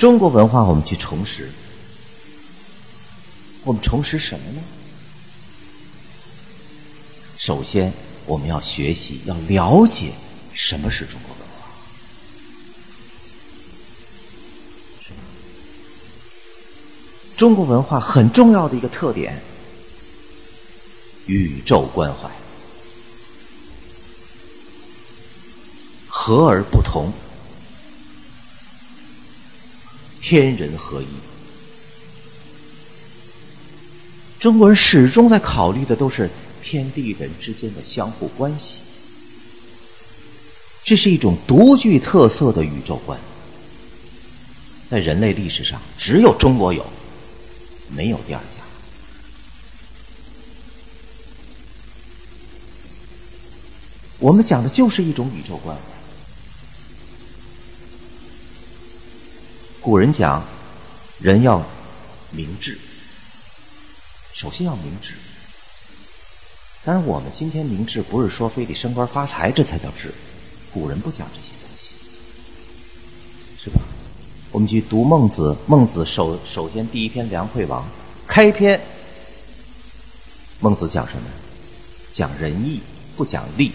中国文化我们去重拾，我们重拾什么呢？首先，我们要学习，要了解什么是中国文化。中国文化很重要的一个特点，宇宙关怀，和而不同，天人合一。中国人始终在考虑的都是天地人之间的相互关系，这是一种独具特色的宇宙观，在人类历史上只有中国有。没有第二家。我们讲的就是一种宇宙观。古人讲，人要明智，首先要明智。当然，我们今天明智不是说非得升官发财，这才叫智。古人不讲这些东西，是吧？我们去读孟子，孟子首首先第一篇《梁惠王》，开篇，孟子讲什么？讲仁义，不讲利，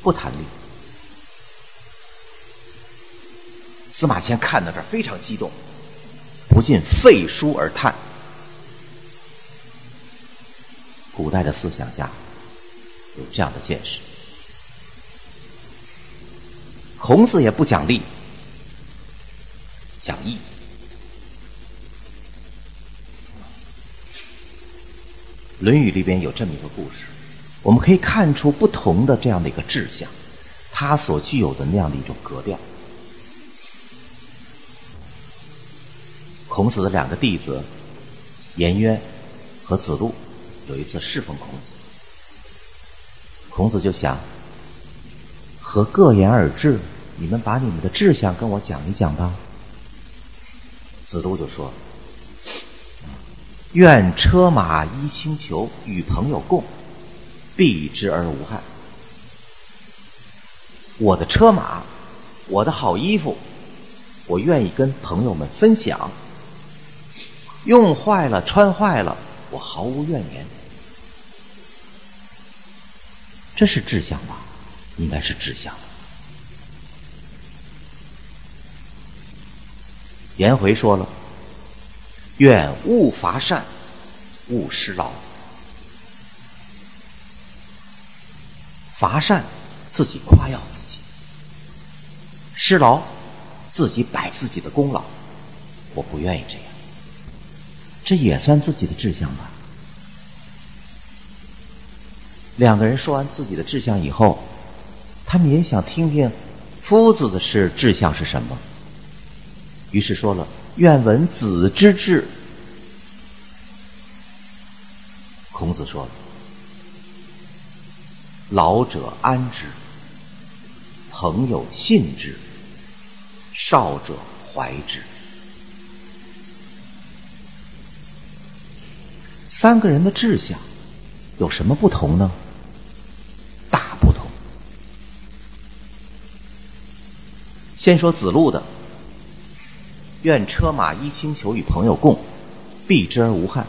不谈利。司马迁看到这儿非常激动，不禁废书而叹。古代的思想家有这样的见识。孔子也不讲利。讲义，《论语》里边有这么一个故事，我们可以看出不同的这样的一个志向，他所具有的那样的一种格调。孔子的两个弟子颜渊和子路有一次侍奉孔子，孔子就想和各言而志，你们把你们的志向跟我讲一讲吧。子路就说：“愿车马衣轻裘与朋友共，避之而无憾。我的车马，我的好衣服，我愿意跟朋友们分享。用坏了、穿坏了，我毫无怨言。这是志向吧？应该是志向。”颜回说了：“愿勿伐善，勿施劳。伐善，自己夸耀自己；施劳，自己摆自己的功劳。我不愿意这样，这也算自己的志向吧。”两个人说完自己的志向以后，他们也想听听夫子的是志向是什么。于是说了：“愿闻子之志。”孔子说：“老者安之，朋友信之，少者怀之。”三个人的志向有什么不同呢？大不同。先说子路的。愿车马衣轻裘与朋友共，避之而无憾。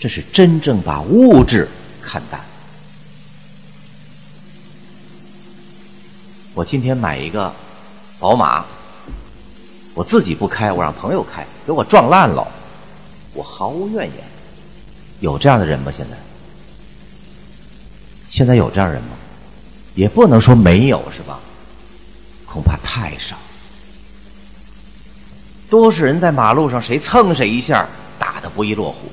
这是真正把物质看淡。我今天买一个宝马，我自己不开，我让朋友开，给我撞烂了，我毫无怨言。有这样的人吗？现在？现在有这样人吗？也不能说没有，是吧？恐怕太少。多数人在马路上，谁蹭谁一下，打得不亦乐乎，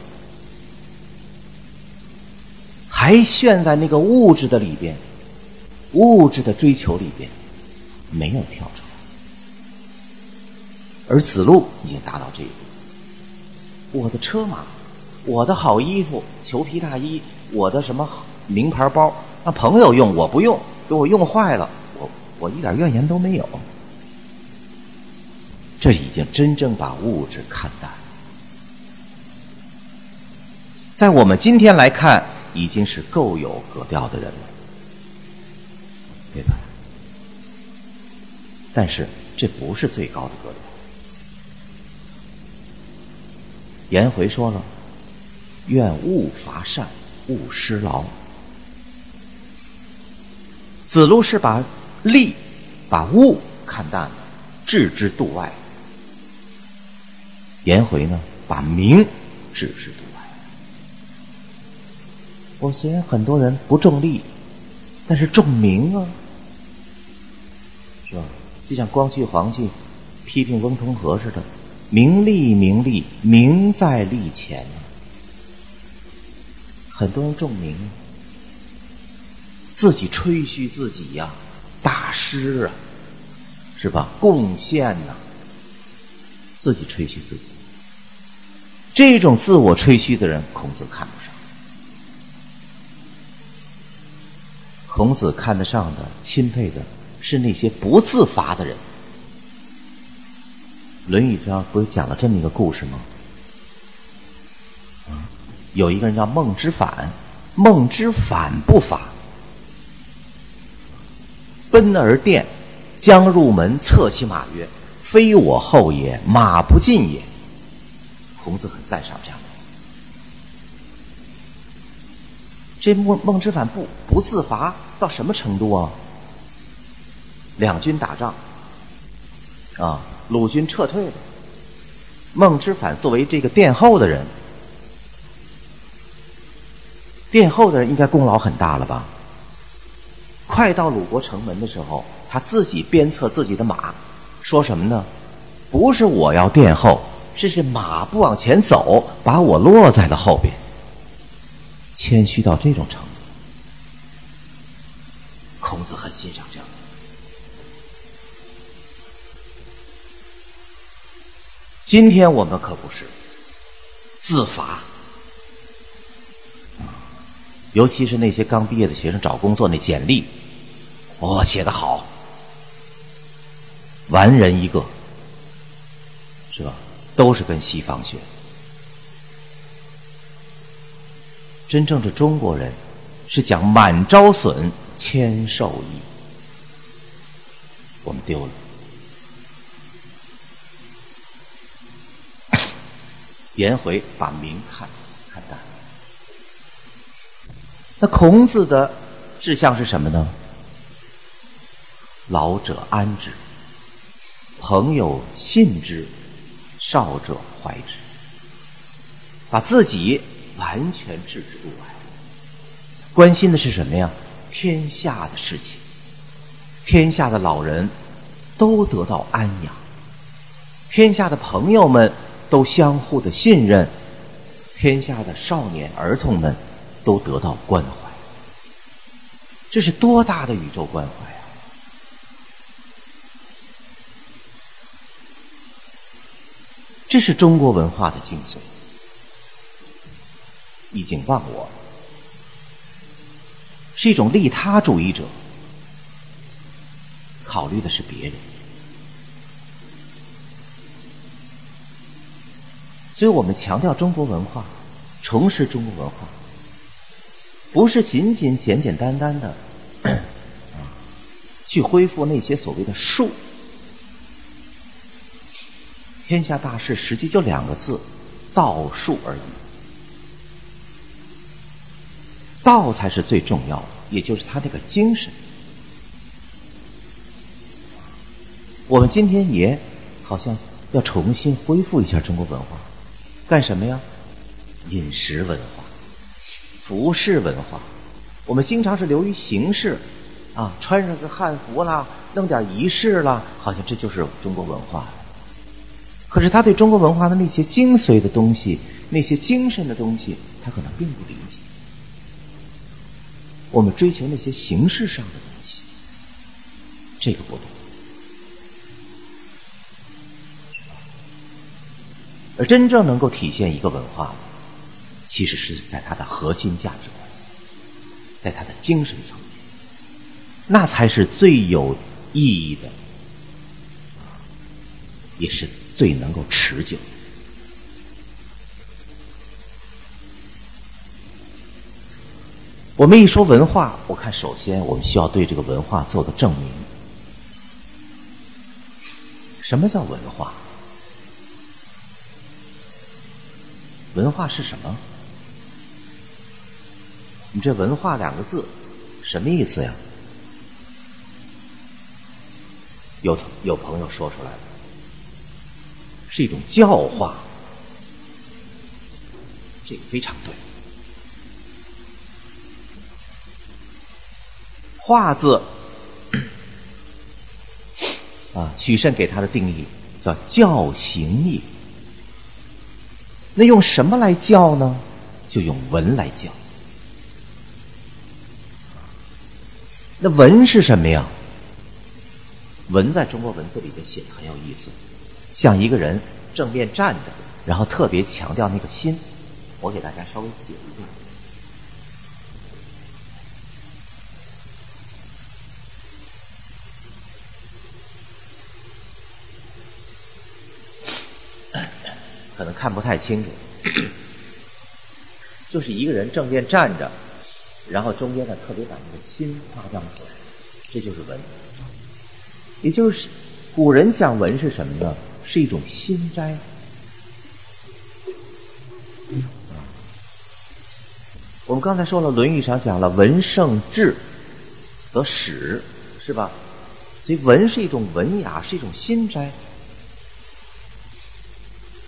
还陷在那个物质的里边，物质的追求里边，没有跳出来。而子路已经达到这一步。我的车马，我的好衣服，裘皮大衣，我的什么名牌包，让朋友用，我不用，给我用坏了，我我一点怨言都没有。这已经真正把物质看淡，在我们今天来看，已经是够有格调的人了，对吧？但是这不是最高的格调。颜回说了：“愿勿伐善，勿施劳。”子路是把利、把物看淡了，置之度外；颜回呢，把名置之度外。我虽然很多人不重利，但是重名啊，是吧？就像光绪皇帝批评翁同龢似的，“名利，名利，名在利前。”很多人重名，自己吹嘘自己呀，大师啊，是吧？贡献呐，自己吹嘘自己。这种自我吹嘘的人，孔子看不上。孔子看得上的、钦佩的是那些不自伐的人。《论语》上不是讲了这么一个故事吗？有一个人叫孟之反，孟之反不伐，奔而殿，将入门，策其马曰：“非我后也，马不进也。”孔子很赞赏这样的。这孟孟之反不不自伐到什么程度啊？两军打仗，啊，鲁军撤退了，孟之反作为这个殿后的人。殿后的人应该功劳很大了吧？快到鲁国城门的时候，他自己鞭策自己的马，说什么呢？不是我要殿后，是是马不往前走，把我落在了后边。谦虚到这种程度，孔子很欣赏这样的。今天我们可不是自罚。尤其是那些刚毕业的学生找工作那简历，哦，写的好，完人一个，是吧？都是跟西方学。真正的中国人是讲满招损，谦受益，我们丢了。颜回把名看看淡。那孔子的志向是什么呢？老者安之，朋友信之，少者怀之。把自己完全置之度外，关心的是什么呀？天下的事情，天下的老人都得到安养，天下的朋友们都相互的信任，天下的少年儿童们。都得到关怀，这是多大的宇宙关怀啊！这是中国文化的精髓，已经忘我，是一种利他主义者，考虑的是别人，所以我们强调中国文化，重拾中国文化。不是仅仅简简单单的 去恢复那些所谓的术，天下大事实际就两个字：道术而已。道才是最重要的，也就是他这个精神。我们今天也好像要重新恢复一下中国文化，干什么呀？饮食文化。服饰文化，我们经常是流于形式，啊，穿上个汉服啦，弄点仪式啦，好像这就是中国文化。可是他对中国文化的那些精髓的东西，那些精神的东西，他可能并不理解。我们追求那些形式上的东西，这个不懂。而真正能够体现一个文化的。其实是在他的核心价值观，在他的精神层面，那才是最有意义的，也是最能够持久。我们一说文化，我看首先我们需要对这个文化做个证明。什么叫文化？文化是什么？你这“文化”两个字什么意思呀？有有朋友说出来了，是一种教化，这个非常对。化字 啊，许慎给他的定义叫教行也。那用什么来教呢？就用文来教。那文是什么呀？文在中国文字里边写的很有意思，像一个人正面站着，然后特别强调那个心。我给大家稍微写一下。可能看不太清楚，就是一个人正面站着，然后中间呢特别把那个心夸张出来，这就是文。也就是古人讲文是什么呢？是一种心斋。我们刚才说了，《论语》上讲了“文胜志，则始”，是吧？所以文是一种文雅，是一种心斋。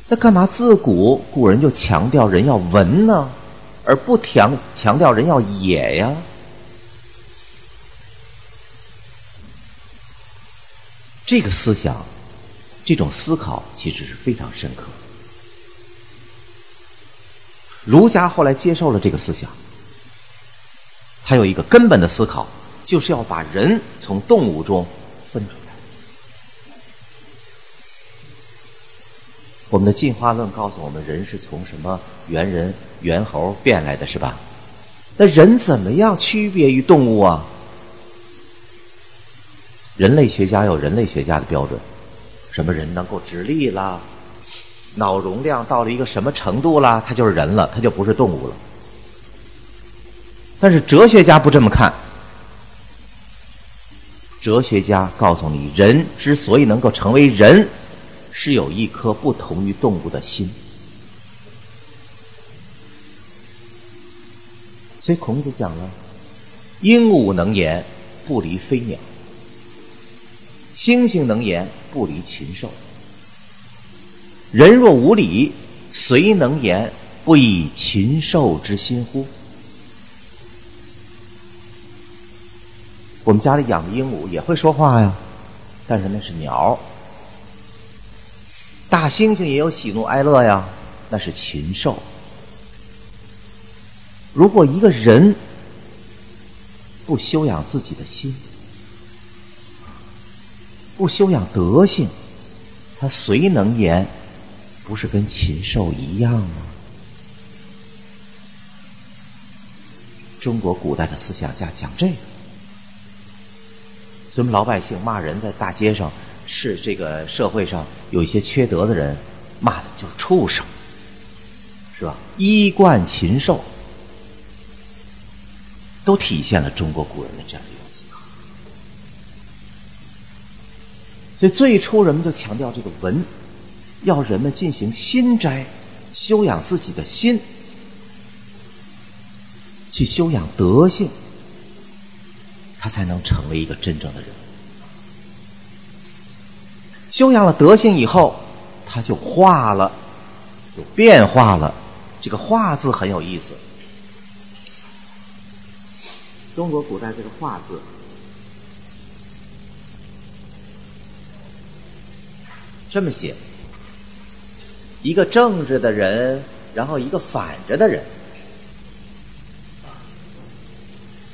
那干嘛自古古人就强调人要文呢，而不强强调人要野呀？这个思想，这种思考其实是非常深刻。儒家后来接受了这个思想，他有一个根本的思考，就是要把人从动物中分出来。我们的进化论告诉我们，人是从什么猿人、猿猴变来的，是吧？那人怎么样区别于动物啊？人类学家有人类学家的标准，什么人能够直立啦，脑容量到了一个什么程度啦，他就是人了，他就不是动物了。但是哲学家不这么看，哲学家告诉你，人之所以能够成为人。是有一颗不同于动物的心，所以孔子讲了：“鹦鹉能言，不离飞鸟；猩猩能言，不离禽兽。人若无礼，谁能言，不以禽兽之心乎？”我们家里养的鹦鹉也会说话呀，但是那是鸟。大猩猩也有喜怒哀乐呀，那是禽兽。如果一个人不修养自己的心，不修养德性，他谁能言不是跟禽兽一样吗？中国古代的思想家讲这个，所以老百姓骂人在大街上。是这个社会上有一些缺德的人，骂的就是畜生，是吧？衣冠禽兽，都体现了中国古人的这样一种思考。所以最初人们就强调这个文，要人们进行心斋，修养自己的心，去修养德性，他才能成为一个真正的人。修养了德性以后，他就化了，就变化了。这个“化”字很有意思。中国古代这个“化”字，这么写：一个正直的人，然后一个反着的人。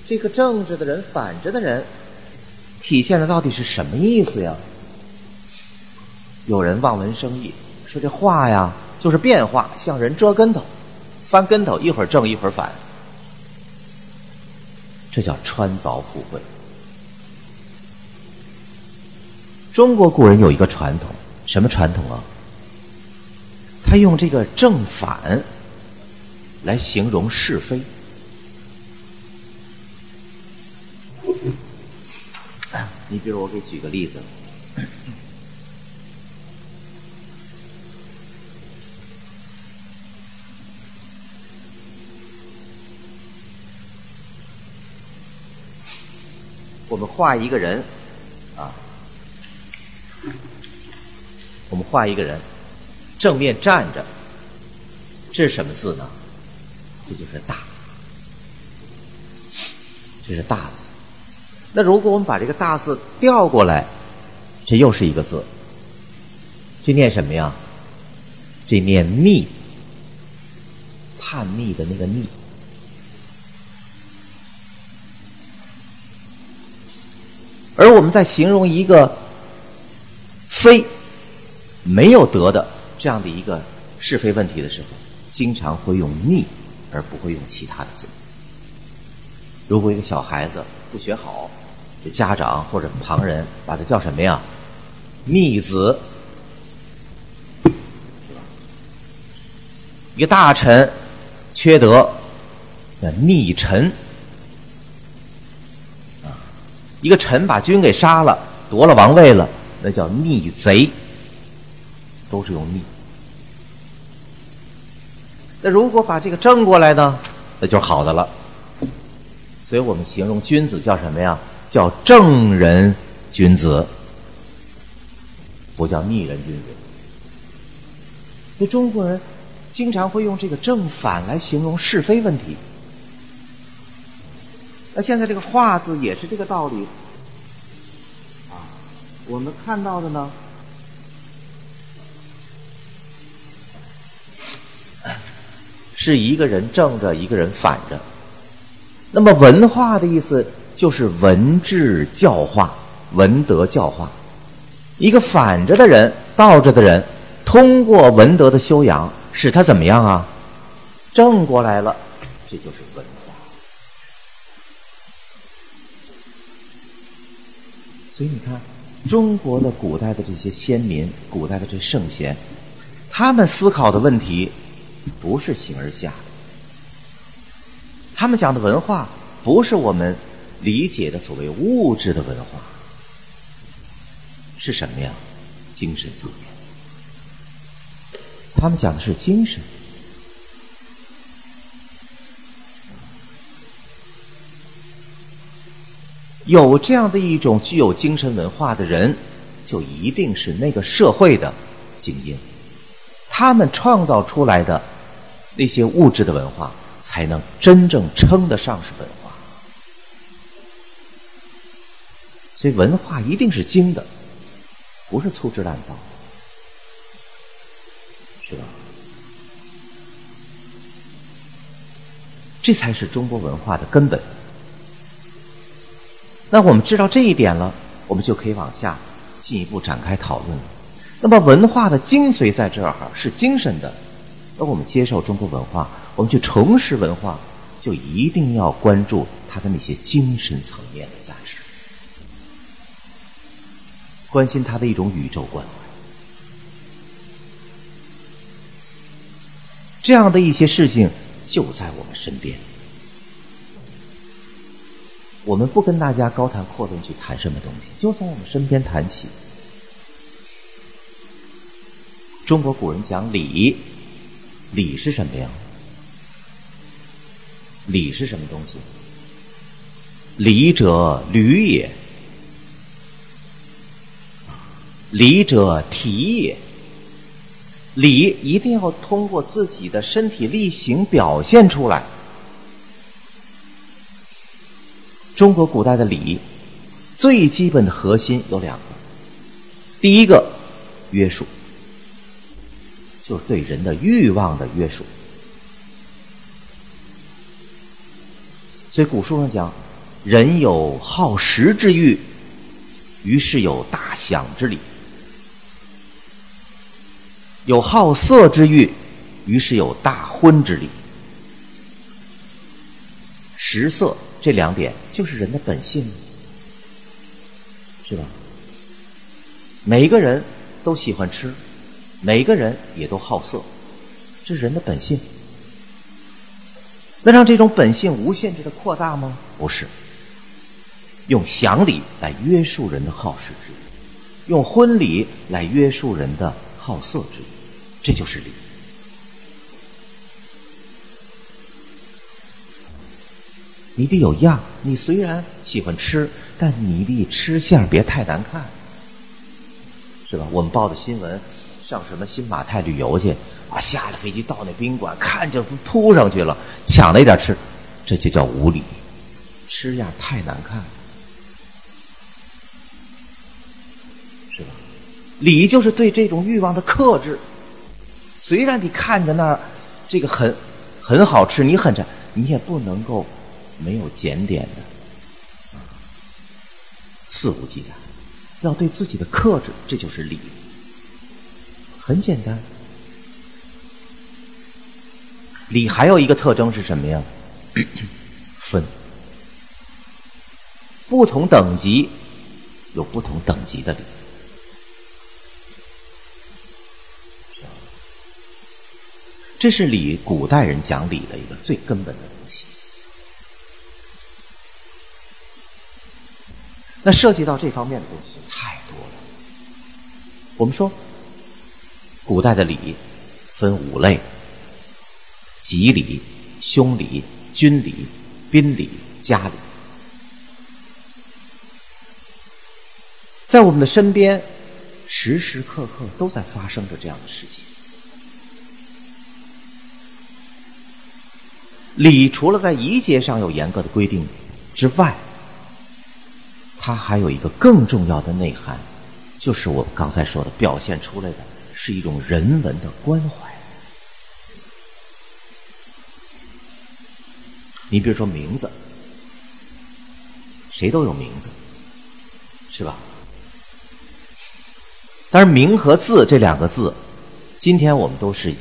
这个正直的人，反着的人，体现的到底是什么意思呀？有人望文生义，说这话呀就是变化，像人折跟头、翻跟头，一会儿正一会儿反，这叫穿凿附会。中国古人有一个传统，什么传统啊？他用这个正反来形容是非。你比如我给举个例子。我们画一个人，啊，我们画一个人，正面站着，这是什么字呢？这就是“大”，这是“大”字。那如果我们把这个“大”字调过来，这又是一个字，这念什么呀？这念“逆”，叛逆的那个“逆”。而我们在形容一个非没有得的这样的一个是非问题的时候，经常会用“逆”，而不会用其他的字。如果一个小孩子不学好，这家长或者旁人把他叫什么呀？“逆子”。一个大臣缺德，叫“逆臣”。一个臣把君给杀了，夺了王位了，那叫逆贼，都是用逆。那如果把这个正过来呢，那就是好的了。所以我们形容君子叫什么呀？叫正人君子，不叫逆人君子。所以中国人经常会用这个正反来形容是非问题。那现在这个“化”字也是这个道理啊。我们看到的呢，是一个人正着，一个人反着。那么文化的意思就是文治教化、文德教化。一个反着的人、倒着的人，通过文德的修养，使他怎么样啊？正过来了，这就是文。所以你看，中国的古代的这些先民、古代的这圣贤，他们思考的问题不是形而下的，他们讲的文化不是我们理解的所谓物质的文化，是什么呀？精神层面，他们讲的是精神。有这样的一种具有精神文化的人，就一定是那个社会的精英。他们创造出来的那些物质的文化，才能真正称得上是文化。所以，文化一定是精的，不是粗制滥造，是吧？这才是中国文化的根本。那我们知道这一点了，我们就可以往下进一步展开讨论了。那么文化的精髓在这儿是精神的。那我们接受中国文化，我们去重拾文化，就一定要关注它的那些精神层面的价值，关心它的一种宇宙关怀。这样的一些事情就在我们身边。我们不跟大家高谈阔论去谈什么东西，就从我们身边谈起。中国古人讲礼，礼是什么呀？礼是什么东西？礼者履也，礼者体也。礼一定要通过自己的身体力行表现出来。中国古代的礼，最基本的核心有两个。第一个，约束，就是对人的欲望的约束。所以古书上讲，人有好食之欲，于是有大享之礼；有好色之欲，于是有大婚之礼。食色。这两点就是人的本性，是吧？每一个人都喜欢吃，每一个人也都好色，这是人的本性。那让这种本性无限制的扩大吗？不是。用享礼来约束人的好食之欲，用婚礼来约束人的好色之欲，这就是礼。你得有样。你虽然喜欢吃，但你的吃相别太难看，是吧？我们报的新闻，上什么新马泰旅游去啊？下了飞机到那宾馆，看见扑上去了，抢了一点吃，这就叫无礼，吃样太难看，是吧？礼就是对这种欲望的克制。虽然你看着那儿这个很很好吃，你很馋，你也不能够没有检点的，肆无忌惮，要对自己的克制，这就是礼。很简单，礼还有一个特征是什么呀？分，不同等级有不同等级的礼。这是礼，古代人讲礼的一个最根本的东西。那涉及到这方面的东西太多了。我们说，古代的礼分五类：吉礼、凶礼、军礼、宾礼、家礼。在我们的身边，时时刻刻都在发生着这样的事情。礼除了在仪节上有严格的规定之外，它还有一个更重要的内涵，就是我刚才说的，表现出来的是一种人文的关怀。你比如说名字，谁都有名字，是吧？但是名和字这两个字，今天我们都是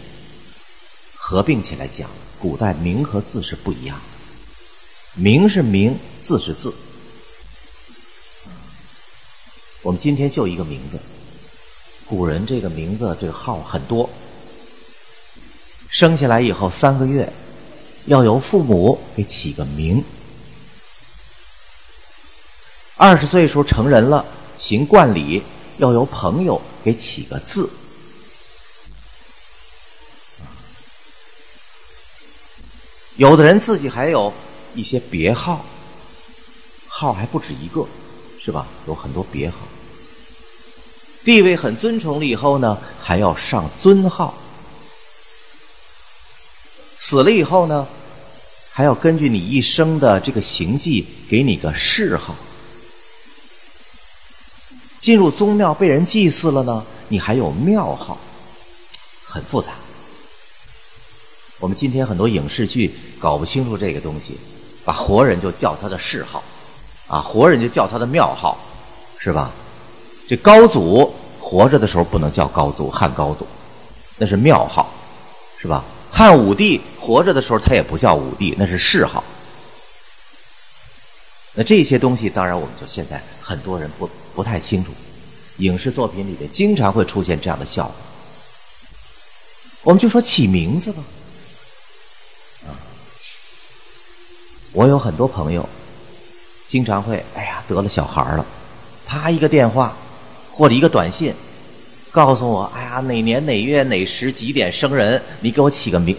合并起来讲。古代名和字是不一样的，名是名，字是字。我们今天就一个名字，古人这个名字这个号很多。生下来以后三个月，要由父母给起个名。二十岁时候成人了，行冠礼，要由朋友给起个字。有的人自己还有一些别号，号还不止一个，是吧？有很多别号，地位很尊崇了以后呢，还要上尊号。死了以后呢，还要根据你一生的这个行迹，给你个谥号。进入宗庙被人祭祀了呢，你还有庙号，很复杂。我们今天很多影视剧搞不清楚这个东西，把活人就叫他的谥号，啊，活人就叫他的庙号，是吧？这高祖活着的时候不能叫高祖，汉高祖，那是庙号，是吧？汉武帝活着的时候他也不叫武帝，那是谥号。那这些东西当然我们就现在很多人不不太清楚，影视作品里面经常会出现这样的效果。我们就说起名字吧。啊我有很多朋友，经常会哎呀得了小孩了，啪一个电话或者一个短信，告诉我哎呀哪年哪月哪时几点生人，你给我起个名，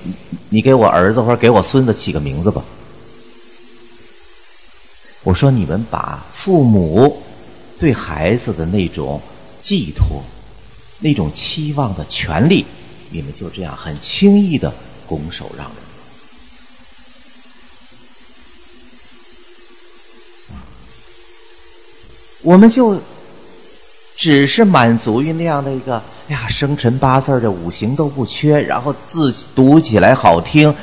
你给我儿子或者给我孙子起个名字吧。我说你们把父母对孩子的那种寄托、那种期望的权利，你们就这样很轻易的拱手让人。我们就只是满足于那样的一个哎呀，生辰八字的五行都不缺，然后字读起来好听，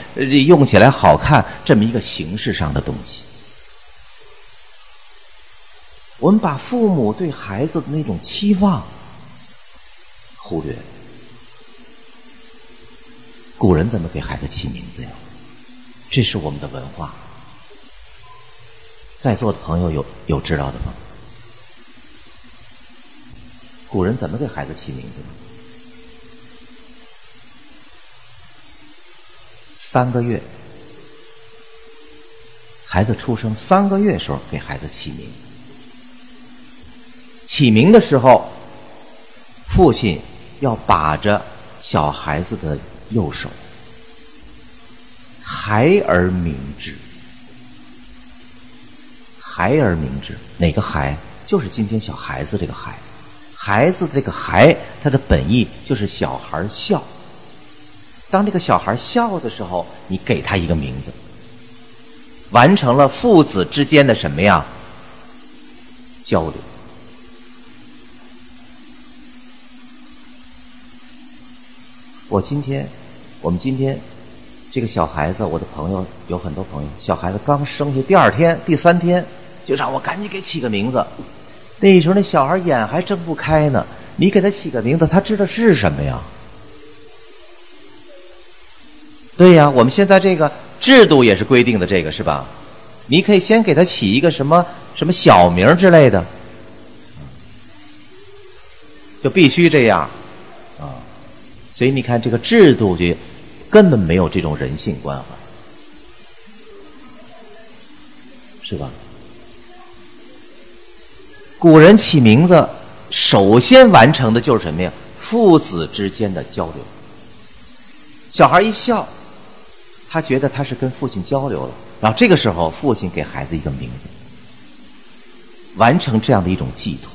用起来好看，这么一个形式上的东西。我们把父母对孩子的那种期望忽略。古人怎么给孩子起名字呀？这是我们的文化。在座的朋友有有知道的吗？古人怎么给孩子起名字呢？三个月，孩子出生三个月时候给孩子起名。起名的时候，父亲要把着小孩子的右手，孩儿明之。孩儿明之，哪个孩？就是今天小孩子这个孩，孩子这个孩，他的本意就是小孩笑。当这个小孩笑的时候，你给他一个名字，完成了父子之间的什么呀？交流。我今天，我们今天这个小孩子，我的朋友有很多朋友，小孩子刚生下第二天、第三天，就让我赶紧给起个名字。那时候那小孩眼还睁不开呢，你给他起个名字，他知道是什么呀？对呀，我们现在这个制度也是规定的，这个是吧？你可以先给他起一个什么什么小名之类的，就必须这样啊。所以你看，这个制度就根本没有这种人性关怀，是吧？古人起名字，首先完成的就是什么呀？父子之间的交流。小孩一笑。他觉得他是跟父亲交流了，然后这个时候父亲给孩子一个名字，完成这样的一种寄托。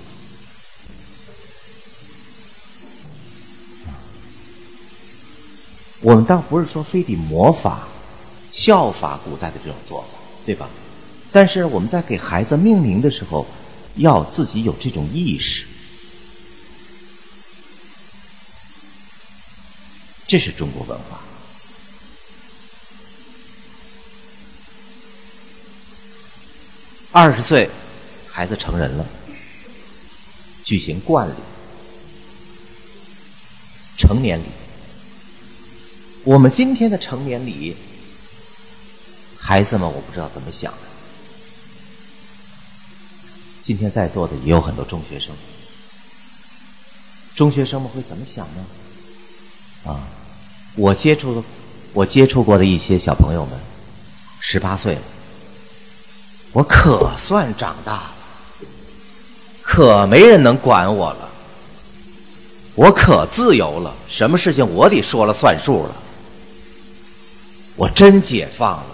我们倒不是说非得模仿、效法古代的这种做法，对吧？但是我们在给孩子命名的时候，要自己有这种意识，这是中国文化。二十岁，孩子成人了，举行冠礼，成年礼。我们今天的成年礼，孩子们我不知道怎么想的。今天在座的也有很多中学生，中学生们会怎么想呢？啊，我接触的我接触过的一些小朋友们，十八岁了。我可算长大了，可没人能管我了，我可自由了，什么事情我得说了算数了，我真解放了。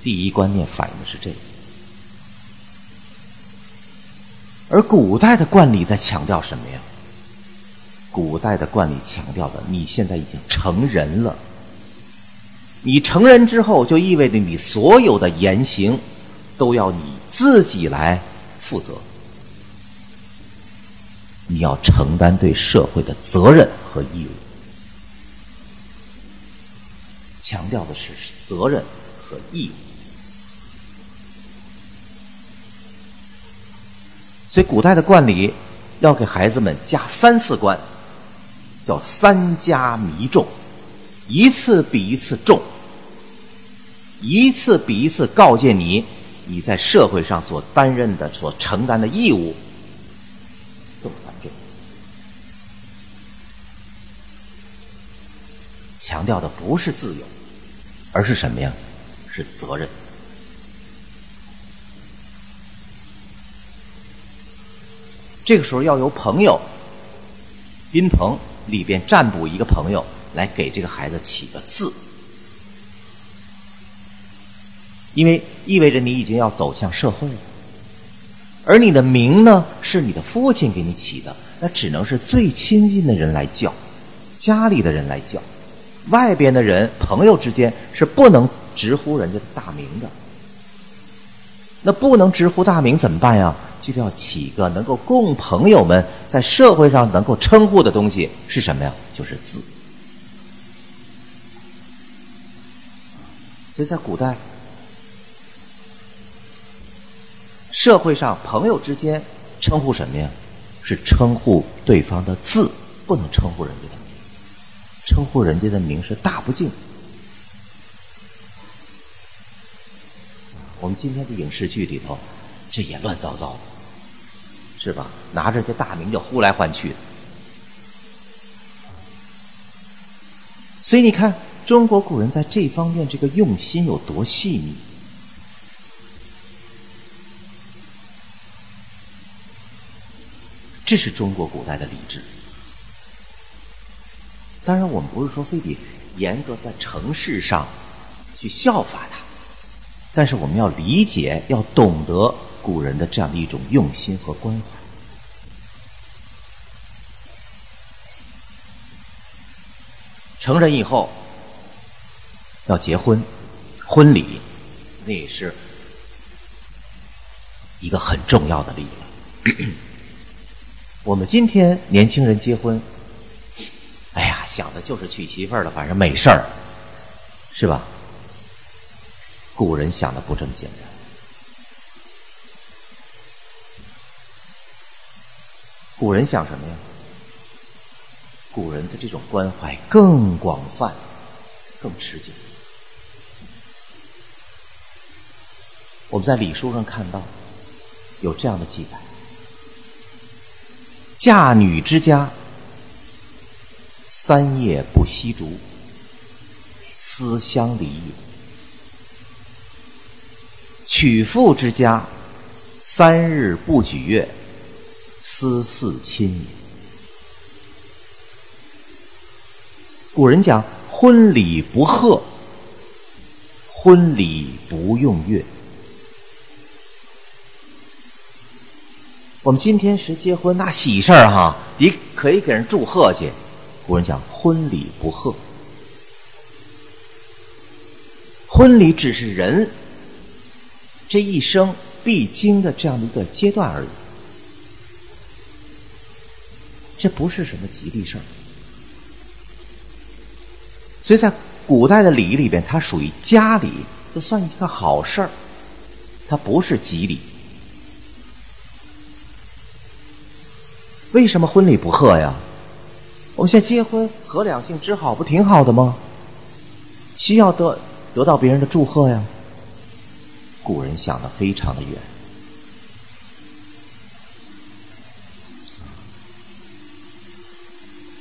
第一观念反映的是这个，而古代的惯例在强调什么呀？古代的惯例强调的，你现在已经成人了。你成人之后，就意味着你所有的言行都要你自己来负责，你要承担对社会的责任和义务。强调的是责任和义务，所以古代的冠礼要给孩子们加三次冠，叫三加弥重，一次比一次重。一次比一次告诫你，你在社会上所担任的、所承担的义务更繁重。强调的不是自由，而是什么呀？是责任。这个时候要由朋友、宾朋里边占卜一个朋友来给这个孩子起个字。因为意味着你已经要走向社会了，而你的名呢是你的父亲给你起的，那只能是最亲近的人来叫，家里的人来叫，外边的人朋友之间是不能直呼人家的大名的。那不能直呼大名怎么办呀？就要起个能够供朋友们在社会上能够称呼的东西是什么呀？就是字。所以在古代。社会上朋友之间称呼什么呀？是称呼对方的字，不能称呼人家的名。称呼人家的名是大不敬。我们今天的影视剧里头，这也乱糟糟的，是吧？拿着这大名就呼来唤去的。所以你看，中国古人在这方面这个用心有多细腻。这是中国古代的礼制。当然，我们不是说非得严格在城市上去效法它，但是我们要理解，要懂得古人的这样的一种用心和关怀。成人以后要结婚，婚礼那也是一个很重要的礼。我们今天年轻人结婚，哎呀，想的就是娶媳妇儿了，反正没事儿，是吧？古人想的不这么简单。古人想什么呀？古人的这种关怀更广泛、更持久。我们在礼书上看到有这样的记载：嫁女之家，三夜不吸烛，思乡离也。举妇之家，三日不举月，思嗣亲也。古人讲婚礼不贺，婚礼不用月。我们今天是结婚那喜事儿哈，你可以给人祝贺去。古人讲婚礼不贺，婚礼只是人。这一生必经的这样的一个阶段而已，这不是什么吉利事儿。所以在古代的礼仪里边，它属于家礼，就算一个好事儿，它不是吉礼。为什么婚礼不贺呀？我们现在结婚合两性之好，不挺好的吗？需要得得到别人的祝贺呀。古人想的非常的远，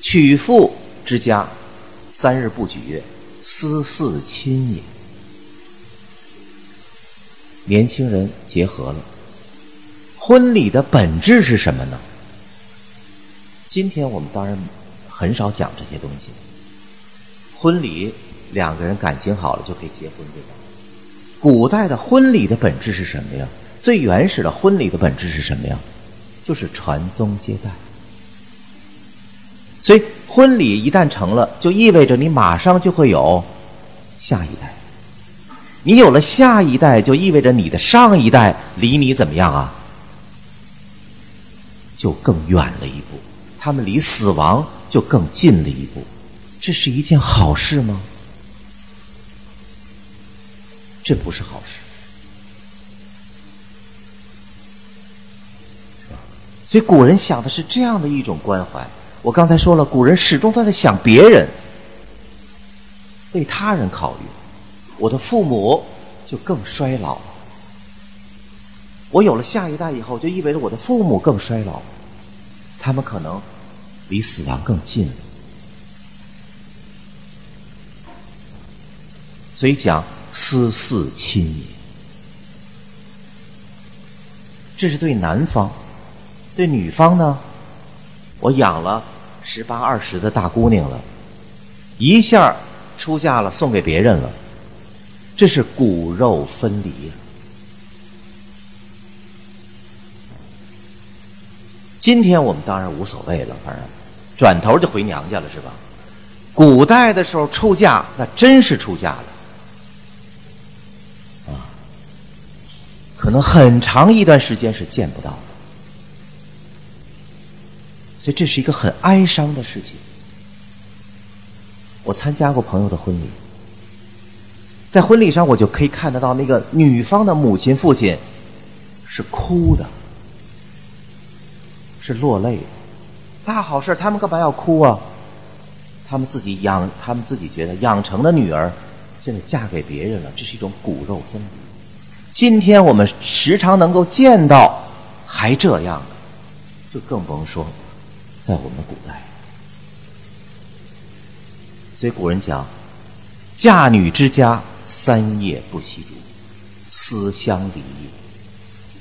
娶妇之家，三日不举月，思似亲也。年轻人结合了，婚礼的本质是什么呢？今天我们当然很少讲这些东西。婚礼两个人感情好了就可以结婚，对吧？古代的婚礼的本质是什么呀？最原始的婚礼的本质是什么呀？就是传宗接代。所以婚礼一旦成了，就意味着你马上就会有下一代。你有了下一代，就意味着你的上一代离你怎么样啊？就更远了一步，他们离死亡就更近了一步。这是一件好事吗？这不是好事，所以古人想的是这样的一种关怀。我刚才说了，古人始终都在想别人，为他人考虑。我的父母就更衰老了，我有了下一代以后，就意味着我的父母更衰老，他们可能离死亡更近了。所以讲。思嗣亲也，这是对男方；对女方呢，我养了十八二十的大姑娘了，一下出嫁了，送给别人了，这是骨肉分离。今天我们当然无所谓了，反正转头就回娘家了，是吧？古代的时候出嫁，那真是出嫁了。可能很长一段时间是见不到的，所以这是一个很哀伤的事情。我参加过朋友的婚礼，在婚礼上我就可以看得到那个女方的母亲、父亲是哭的，是落泪的。大好事，他们干嘛要哭啊？他们自己养，他们自己觉得养成的女儿现在嫁给别人了，这是一种骨肉分离。今天我们时常能够见到还这样的，就更甭说在我们古代。所以古人讲：“嫁女之家，三夜不熄烛，思乡离也。”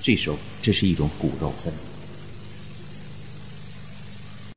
这时候，这是一种骨肉分离。